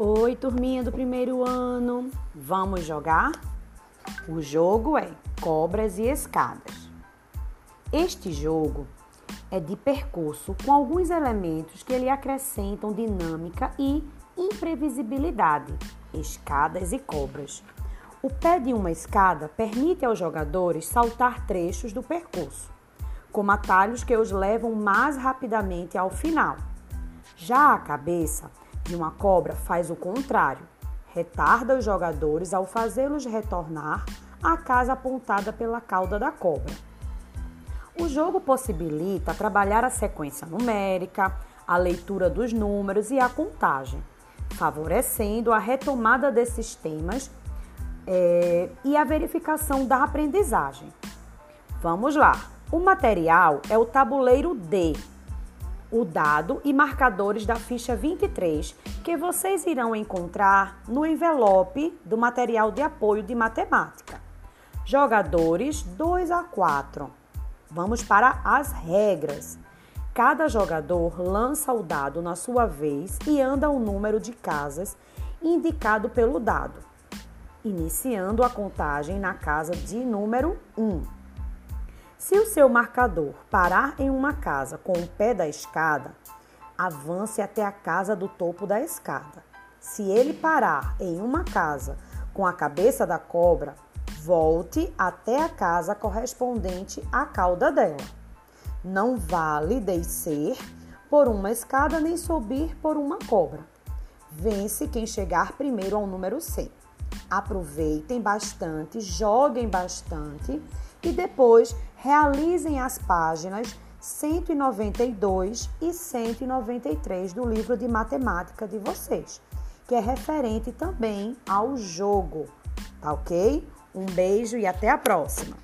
Oi, turminha do primeiro ano. Vamos jogar? O jogo é Cobras e Escadas. Este jogo é de percurso com alguns elementos que lhe acrescentam dinâmica e imprevisibilidade. Escadas e cobras. O pé de uma escada permite aos jogadores saltar trechos do percurso, como atalhos que os levam mais rapidamente ao final. Já a cabeça de uma cobra faz o contrário, retarda os jogadores ao fazê-los retornar à casa apontada pela cauda da cobra. O jogo possibilita trabalhar a sequência numérica, a leitura dos números e a contagem, favorecendo a retomada desses temas é, e a verificação da aprendizagem. Vamos lá! O material é o tabuleiro D, o dado e marcadores da ficha 23, que vocês irão encontrar no envelope do material de apoio de matemática. Jogadores 2 a 4. Vamos para as regras. Cada jogador lança o dado na sua vez e anda o número de casas indicado pelo dado, iniciando a contagem na casa de número 1. Se o seu marcador parar em uma casa com o pé da escada, avance até a casa do topo da escada. Se ele parar em uma casa com a cabeça da cobra, volte até a casa correspondente à cauda dela. Não vale descer por uma escada nem subir por uma cobra. Vence quem chegar primeiro ao número 100. Aproveitem bastante, joguem bastante e depois realizem as páginas 192 e 193 do livro de matemática de vocês, que é referente também ao jogo, tá ok? Um beijo e até a próxima!